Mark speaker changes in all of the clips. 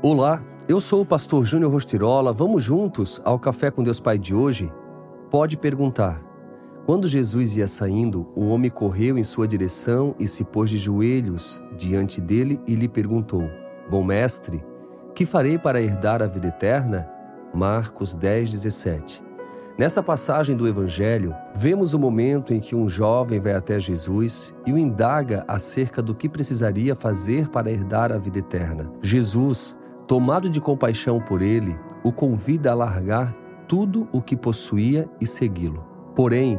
Speaker 1: Olá, eu sou o pastor Júnior Rostirola. Vamos juntos ao Café com Deus Pai de hoje? Pode perguntar. Quando Jesus ia saindo, um homem correu em sua direção e se pôs de joelhos diante dele e lhe perguntou: Bom mestre, que farei para herdar a vida eterna? Marcos 10, 17. Nessa passagem do Evangelho, vemos o momento em que um jovem vai até Jesus e o indaga acerca do que precisaria fazer para herdar a vida eterna. Jesus tomado de compaixão por ele, o convida a largar tudo o que possuía e segui-lo. Porém,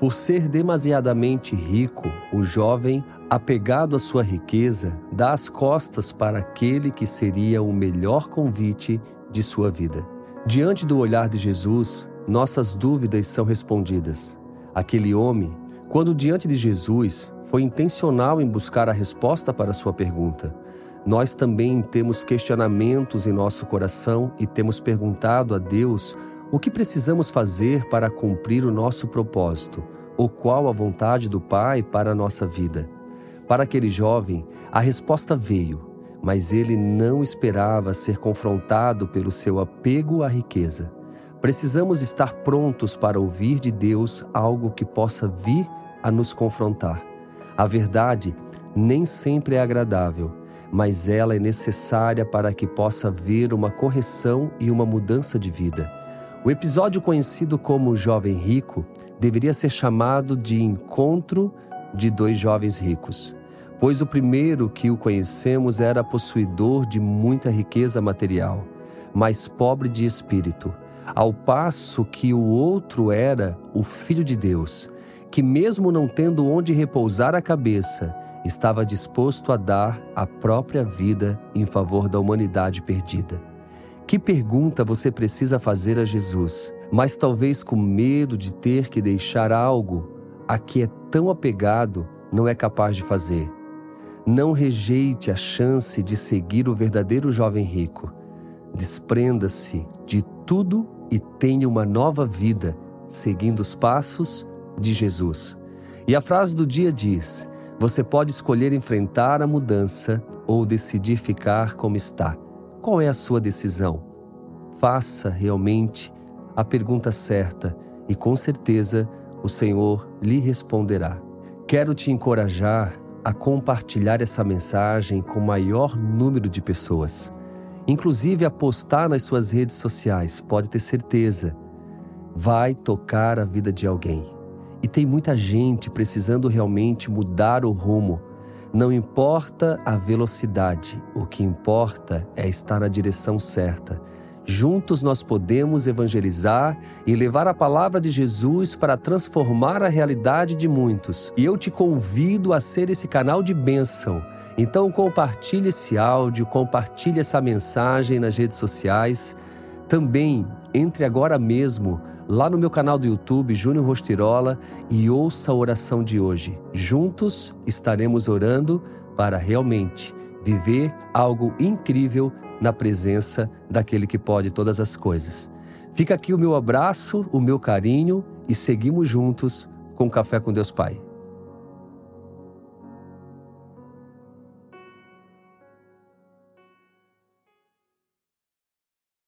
Speaker 1: por ser demasiadamente rico, o jovem, apegado à sua riqueza, dá as costas para aquele que seria o melhor convite de sua vida. Diante do olhar de Jesus, nossas dúvidas são respondidas. Aquele homem, quando diante de Jesus, foi intencional em buscar a resposta para sua pergunta. Nós também temos questionamentos em nosso coração e temos perguntado a Deus o que precisamos fazer para cumprir o nosso propósito, ou qual a vontade do Pai para a nossa vida. Para aquele jovem, a resposta veio, mas ele não esperava ser confrontado pelo seu apego à riqueza. Precisamos estar prontos para ouvir de Deus algo que possa vir a nos confrontar. A verdade nem sempre é agradável, mas ela é necessária para que possa haver uma correção e uma mudança de vida. O episódio conhecido como Jovem Rico deveria ser chamado de Encontro de Dois Jovens Ricos, pois o primeiro que o conhecemos era possuidor de muita riqueza material, mas pobre de espírito, ao passo que o outro era o Filho de Deus, que, mesmo não tendo onde repousar a cabeça, estava disposto a dar a própria vida em favor da humanidade perdida. Que pergunta você precisa fazer a Jesus, mas talvez com medo de ter que deixar algo a que é tão apegado não é capaz de fazer? Não rejeite a chance de seguir o verdadeiro jovem rico. Desprenda-se de tudo e tenha uma nova vida seguindo os passos de Jesus. E a frase do dia diz: você pode escolher enfrentar a mudança ou decidir ficar como está. Qual é a sua decisão? Faça realmente a pergunta certa e com certeza o Senhor lhe responderá. Quero te encorajar a compartilhar essa mensagem com o maior número de pessoas, inclusive a postar nas suas redes sociais, pode ter certeza. Vai tocar a vida de alguém. E tem muita gente precisando realmente mudar o rumo. Não importa a velocidade, o que importa é estar na direção certa. Juntos nós podemos evangelizar e levar a palavra de Jesus para transformar a realidade de muitos. E eu te convido a ser esse canal de bênção. Então compartilhe esse áudio, compartilhe essa mensagem nas redes sociais. Também entre agora mesmo lá no meu canal do YouTube, Júnior Rostirola, e ouça a oração de hoje. Juntos estaremos orando para realmente viver algo incrível na presença daquele que pode todas as coisas. Fica aqui o meu abraço, o meu carinho e seguimos juntos com Café com Deus Pai.